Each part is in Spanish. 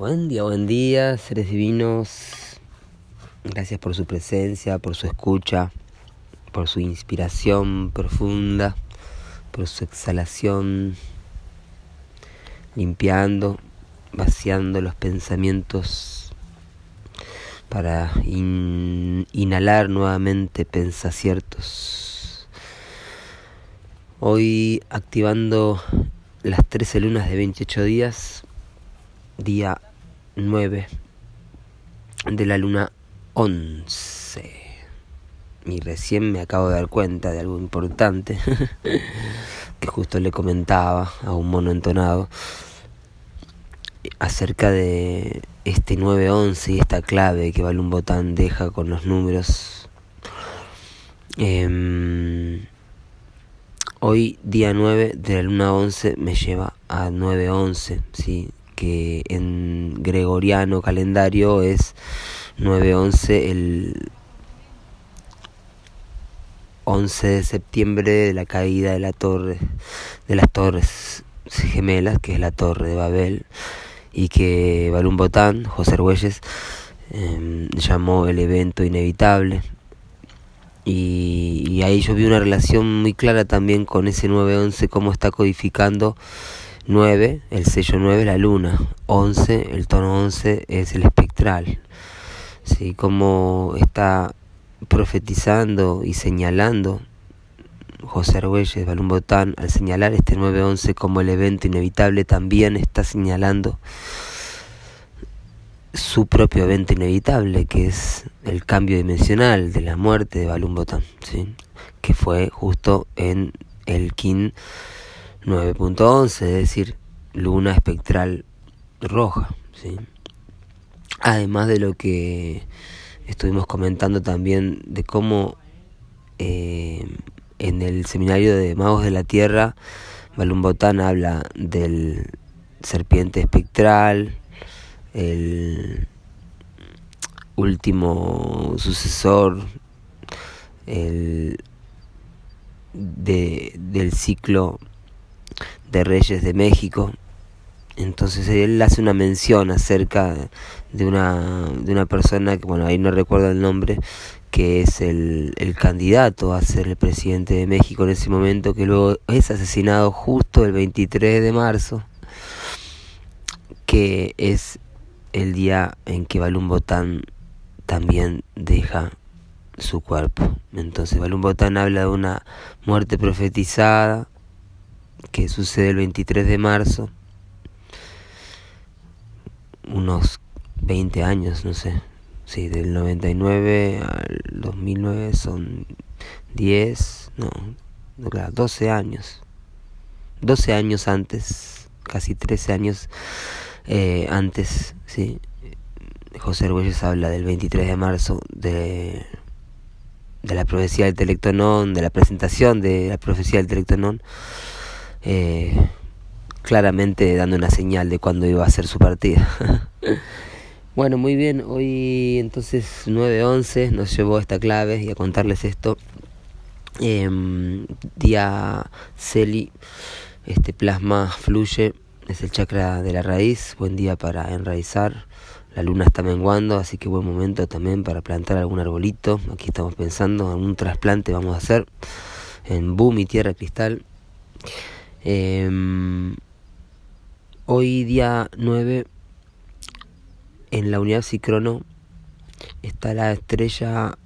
Buen día, buen día, seres divinos. Gracias por su presencia, por su escucha, por su inspiración profunda, por su exhalación, limpiando, vaciando los pensamientos para inhalar nuevamente pensaciertos. Hoy activando las 13 lunas de 28 días, día 9 de la luna 11. Y recién me acabo de dar cuenta de algo importante que justo le comentaba a un mono entonado acerca de este 911 y esta clave que Balún Botán deja con los números. Em, hoy, día 9 de la luna 11, me lleva a 911, ¿sí? Que en gregoriano calendario es 9-11 el 11 de septiembre de la caída de la torre de las torres gemelas que es la torre de Babel y que Balún Botán, José Argüelles em, llamó el evento inevitable. Y, y, ahí yo vi una relación muy clara también con ese 9-11 cómo está codificando 9, el sello 9 la luna, 11, el tono 11 es el espectral. ¿Sí? Como está profetizando y señalando José Argüelles, Balún Botán, al señalar este 9-11 como el evento inevitable, también está señalando su propio evento inevitable, que es el cambio dimensional de la muerte de Balún Botán, ¿sí? que fue justo en el Kin 9.11, es decir, luna espectral roja. ¿sí? Además de lo que estuvimos comentando también de cómo eh, en el seminario de Magos de la Tierra, Balún Botán habla del serpiente espectral, el último sucesor, el de, del ciclo de Reyes de México. Entonces él hace una mención acerca de una, de una persona que, bueno, ahí no recuerdo el nombre, que es el, el candidato a ser el presidente de México en ese momento, que luego es asesinado justo el 23 de marzo, que es el día en que Balún Botán también deja su cuerpo. Entonces Balún Botán habla de una muerte profetizada, que sucede el 23 de marzo, unos 20 años, no sé, sí, del 99 al 2009 son 10, no, no claro, 12 años, 12 años antes, casi 13 años eh, antes, sí, José Arguelles habla del 23 de marzo de, de la profecía del Telectonón, de la presentación de la profecía del Telectonón, eh, claramente dando una señal de cuándo iba a ser su partida. bueno, muy bien, hoy entonces 9-11 nos llevó esta clave y a contarles esto. Em, día Celi, este plasma fluye, es el chakra de la raíz, buen día para enraizar. La luna está menguando, así que buen momento también para plantar algún arbolito. Aquí estamos pensando en un trasplante vamos a hacer en Boom y Tierra Cristal. Eh, hoy día 9 en la unidad Cicrono está la estrella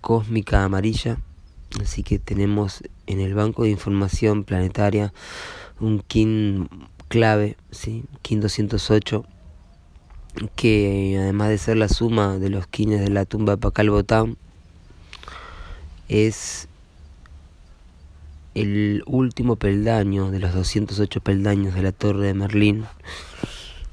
cósmica amarilla, así que tenemos en el banco de información planetaria un KIN clave, ¿sí? KIN 208, que además de ser la suma de los kines de la tumba de Pacal Botán, es el último peldaño de los 208 peldaños de la Torre de Merlín,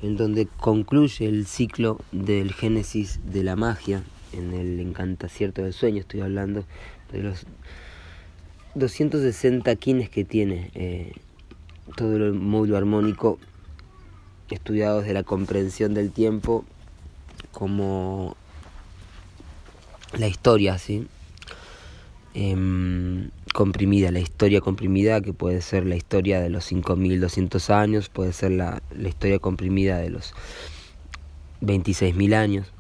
en donde concluye el ciclo del génesis de la magia, en el encantacierto del sueño, estoy hablando de los 260 quines que tiene eh, todo el módulo armónico estudiado desde la comprensión del tiempo como la historia, ¿sí? Em, comprimida, la historia comprimida que puede ser la historia de los 5200 años, puede ser la, la historia comprimida de los 26.000 años,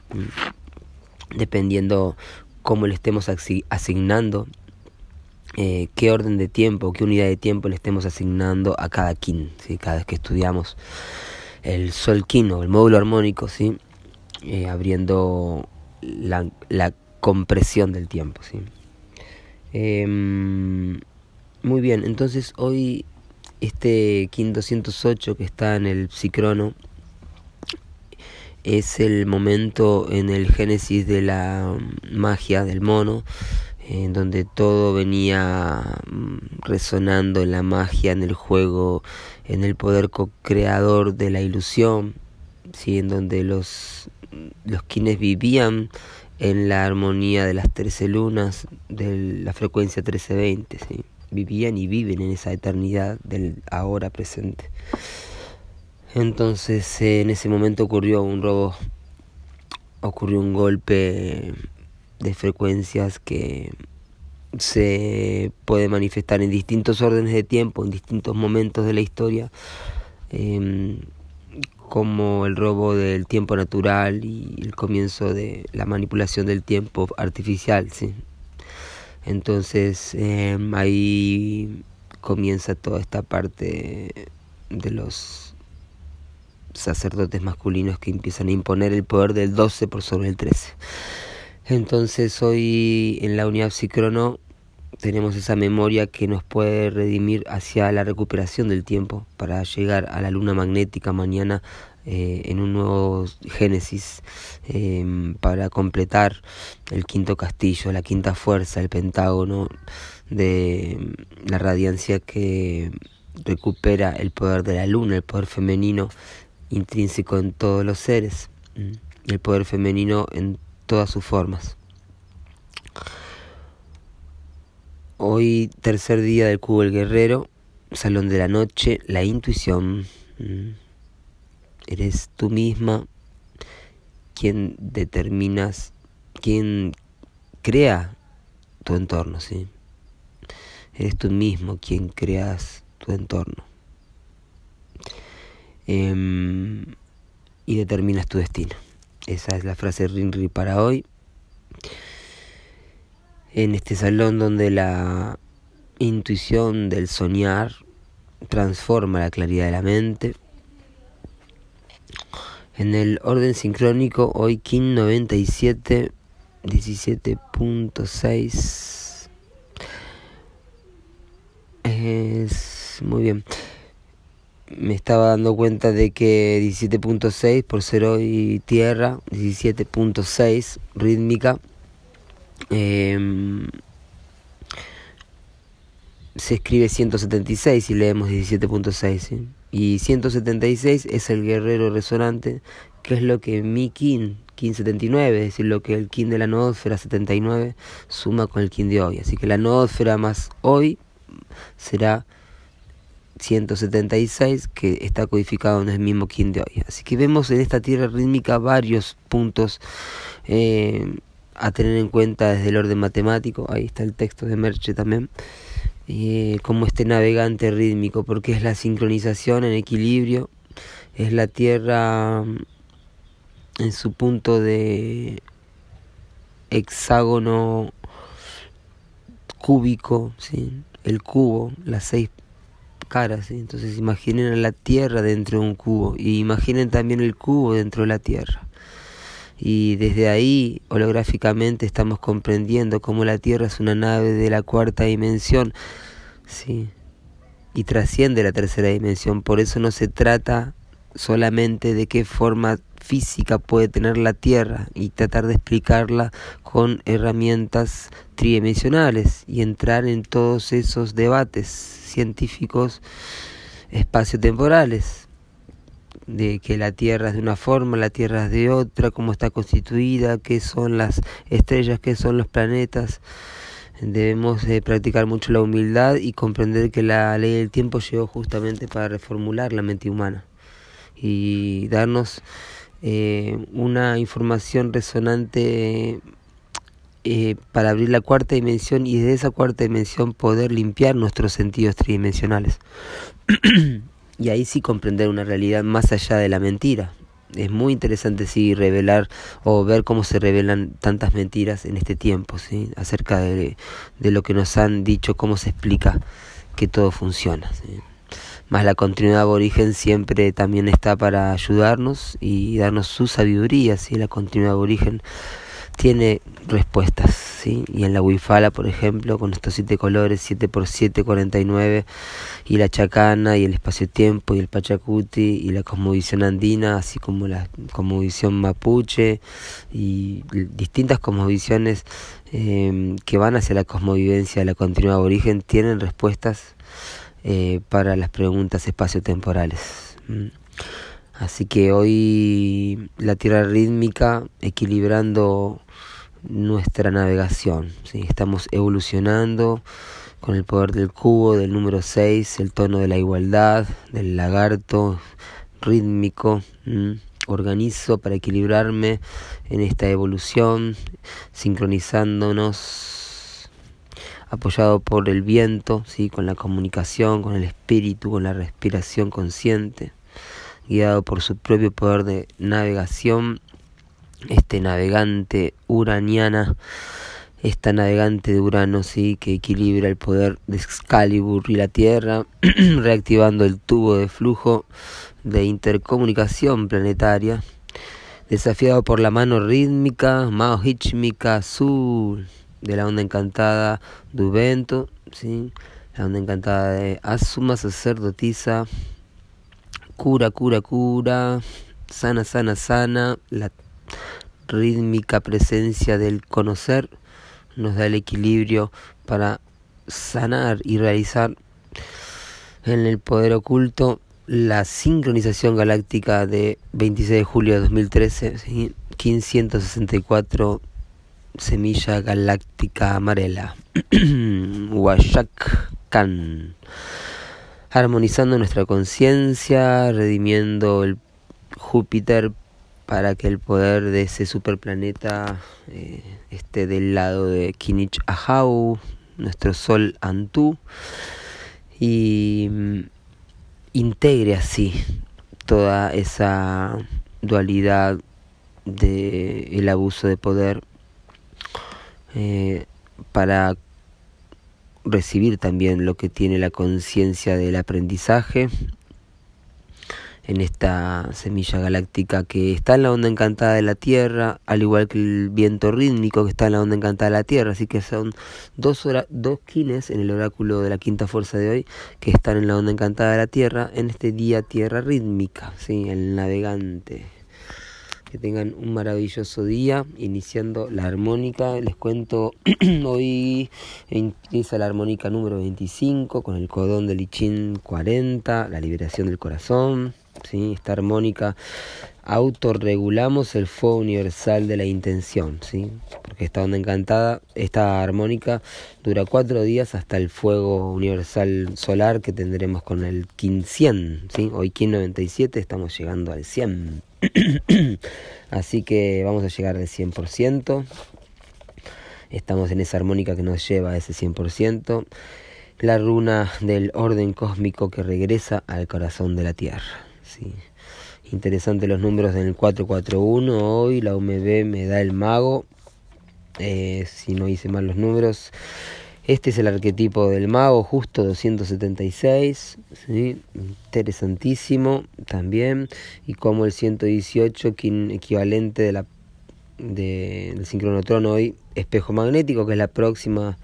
dependiendo cómo le estemos asignando, eh, qué orden de tiempo, qué unidad de tiempo le estemos asignando a cada kin, ¿sí? cada vez que estudiamos el sol kin o el módulo armónico, ¿sí? Eh, abriendo la, la, compresión del tiempo. ¿sí? Em, muy bien, entonces hoy este KIN 208 que está en el psicrono es el momento en el génesis de la magia del mono, en donde todo venía mm, resonando en la magia, en el juego, en el poder co-creador de la ilusión, ¿sí? en donde los, los quienes vivían en la armonía de las trece lunas, de la frecuencia 1320, ¿sí? vivían y viven en esa eternidad del ahora presente. Entonces en ese momento ocurrió un robo, ocurrió un golpe de frecuencias que se puede manifestar en distintos órdenes de tiempo, en distintos momentos de la historia, em, como el robo del tiempo natural y el comienzo de la manipulación del tiempo artificial. ¿sí? Entonces em, ahí comienza toda esta parte de los sacerdotes masculinos que empiezan a imponer el poder del 12 por sobre el 13. Entonces hoy en la unidad psicrono tenemos esa memoria que nos puede redimir hacia la recuperación del tiempo para llegar a la luna magnética mañana eh, en un nuevo génesis em, para completar el quinto castillo, la quinta fuerza, el pentágono de la radiancia que recupera el poder de la luna, el poder femenino intrínseco en todos los seres, el poder femenino en todas sus formas. Hoy, tercer día del cubo del guerrero, salón de la noche, la intuición. Eres tú misma quien determinas, quien crea tu entorno, ¿sí? Eres tú mismo quien creas tu entorno. Em, y determinas tu destino. Esa es la frase Rinri para hoy. En este salón donde la intuición del soñar transforma la claridad de la mente. En el orden sincrónico, hoy Kin 97, 17.6. Es muy bien me estaba dando cuenta de que 17.6 por ser hoy tierra, 17.6 rítmica, em, se escribe 176 y leemos 17.6. Y 176 es el guerrero resonante, que es lo que mi kin, kin 79, es decir, lo que el kin de la noósfera 79 suma con el kin de hoy. Así que la noósfera más hoy será 176 que está codificado en el mismo kin de hoy. Así que vemos en esta tierra rítmica varios puntos eh, a tener en cuenta desde el orden matemático. Ahí está el texto de Merche también. Eh, como este navegante rítmico, porque es la sincronización en equilibrio, es la tierra mm, en su punto de hexágono cúbico, ¿sí? el cubo, las seis caras. Entonces imaginen a la Tierra dentro de un cubo y imaginen también el cubo dentro de la Tierra. Y desde ahí, holográficamente, estamos comprendiendo cómo la Tierra es una nave de la cuarta dimensión, ¿sí? Y trasciende la tercera dimensión. Por eso no se trata solamente de qué forma física puede tener la Tierra y tratar de explicarla con herramientas tridimensionales y entrar en todos esos debates científicos espaciotemporales de que la Tierra es de una forma, la Tierra es de otra, cómo está constituida, qué son las estrellas, qué son los planetas. Debemos de practicar mucho la humildad y comprender que la ley del tiempo llegó justamente para reformular la mente humana y darnos eh, una información resonante eh, para abrir la cuarta dimensión y desde esa cuarta dimensión poder limpiar nuestros sentidos tridimensionales. y ahí sí comprender una realidad más allá de la mentira, es muy interesante sí revelar o ver cómo se revelan tantas mentiras en este tiempo, ¿sí? acerca de, de lo que nos han dicho, cómo se explica que todo funciona. Más la continuidad aborigen siempre también está para ayudarnos y darnos su sabiduría, ¿sí? la continuidad aborigen tiene respuestas, Y en la Wifala, por ejemplo, con estos siete colores, 7 por 7, 49, y la Chacana, y el espacio-tiempo, y el Pachacuti, y la cosmovisión andina, así como la cosmovisión mapuche, y distintas cosmovisiones eh, que van hacia la cosmovivencia, la continua aborigen, tienen respuestas eh, para las preguntas espacio-temporales. Así que hoy la tierra rítmica equilibrando nuestra navegación. ¿sí? Estamos evolucionando con el poder del cubo, del número 6, el tono de la igualdad, del lagarto rítmico. Organizo para equilibrarme en esta evolución, sincronizándonos, apoyado por el viento, ¿sí? con la comunicación, con el espíritu, con la respiración consciente, guiado por su propio poder de navegación este navegante uraniana, esta navegante de Urano, sí, que equilibra el poder de Excalibur y la Tierra, reactivando el tubo de flujo de intercomunicación planetaria, desafiado por la mano rítmica, Mao Hichmika Azul, de la onda encantada Duvento, sí, la onda encantada de Asuma sacerdotisa, cura, cura, cura, sana, sana, sana, la rítmica presencia del conocer nos da el equilibrio para sanar y realizar en el poder oculto la sincronización galáctica de 26 de julio de 2013, 1564 semilla galáctica amarela, Washak Khan, armonizando nuestra conciencia, redimiendo el Júpiter para que el poder de ese superplaneta eh, esté del lado de Kinich Ahau, nuestro sol Antú, y mm, integre así toda esa dualidad de el abuso de poder eh, para recibir también lo que tiene la conciencia del aprendizaje en esta semilla galáctica que está en la onda encantada de la Tierra, al igual que el viento rítmico que está en la onda encantada de la Tierra. Así que son dos, dos kines en el oráculo de la quinta fuerza de hoy que están en la onda encantada de la Tierra en este día Tierra rítmica, ¿sí? el navegante. Que tengan un maravilloso día, iniciando la armónica. Les cuento, hoy empieza la armónica número 25 con el codón de Lichin 40, la liberación del corazón. ¿Sí? esta armónica autorregulamos el fuego universal de la intención, ¿sí? porque esta onda encantada, esta armónica dura cuatro días hasta el fuego universal solar que tendremos con el Kin 100, ¿sí? hoy Kin 97 estamos llegando al 100, así que vamos a llegar al 100%, estamos en esa armónica que nos lleva a ese 100%, la runa del orden cósmico que regresa al corazón de la Tierra. Sí. Interesante los números del 441. Hoy la UMB me da el mago. Eh, si no hice mal los números. Este es el arquetipo del mago, justo 276. ¿sí? Interesantísimo también. Y como el 118, equivalente de la, de, del sincronotron hoy, espejo magnético, que es la próxima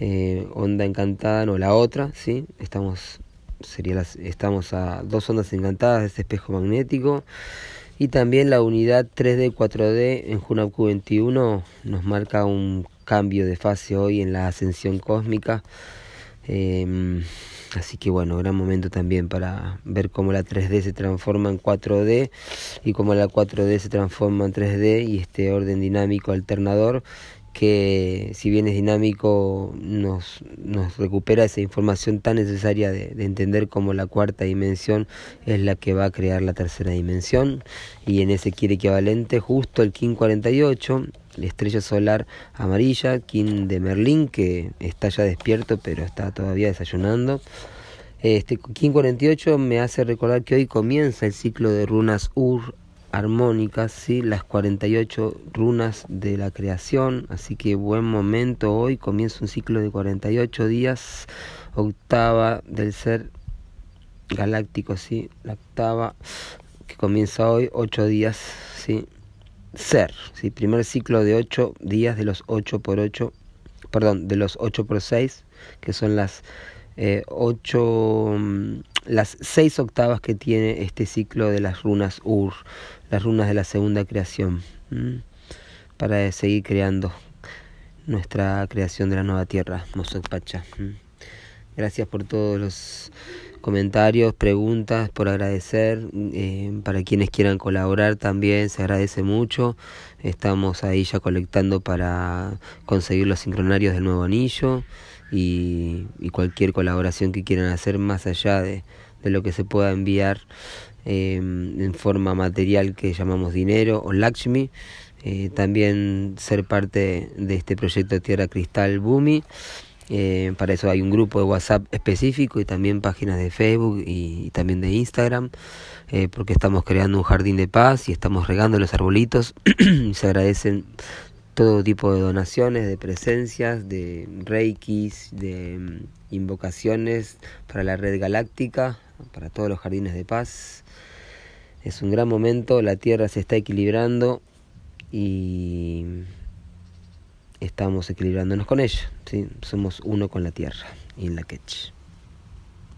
eh, onda encantada, no la otra. ¿sí? Estamos sería las, estamos a dos ondas encantadas de este espejo magnético. Y también la unidad 3D 4D en Junab Q21 nos marca un cambio de fase hoy en la ascensión cósmica. Em, así que bueno gran momento también para ver cómo la 3D se transforma en 4D y cómo la 4D se transforma en 3D y este orden dinámico alternador que si bien es dinámico nos, nos recupera esa información tan necesaria de, entender cómo la cuarta dimensión es la que va a crear la tercera dimensión. Y en ese quiere equivalente justo el King 48 la estrella solar amarilla King de Merlín que está ya despierto pero está todavía desayunando. Este King 48 me hace recordar que hoy comienza el ciclo de runas Ur armónicas, ¿sí? las 48 runas de la creación, así que buen momento hoy, comienza un ciclo de 48 días, octava del ser galáctico, ¿sí? la octava que comienza hoy, 8 días, ¿sí? ser, ¿sí? primer ciclo de 8 días de los 8 por 8, perdón, de los 8 por 6, que son las eh, 8 las seis octavas que tiene este ciclo de las runas Ur, las runas de la segunda creación, para seguir creando nuestra creación de la nueva tierra, Mosok Pacha. Gracias por todos los comentarios, preguntas, por agradecer. Eh, para quienes quieran colaborar también se agradece mucho. Estamos ahí ya colectando para conseguir los sincronarios del nuevo anillo y, cualquier colaboración que quieran hacer más allá de, lo que se pueda enviar em, en forma material que llamamos dinero o Lakshmi. Eh, también ser parte de este proyecto Tierra Cristal Bumi. Eh, para eso hay un grupo de WhatsApp específico y también páginas de Facebook y, también de Instagram, eh, porque estamos creando un jardín de paz y estamos regando los arbolitos. se agradecen todo tipo de donaciones, de presencias, de reikis, de mm, invocaciones para la red galáctica, para todos los jardines de paz. Es un gran momento, la Tierra se está equilibrando y estamos equilibrándonos con ella. ¿sí? Somos uno con la Tierra, en la Ketch.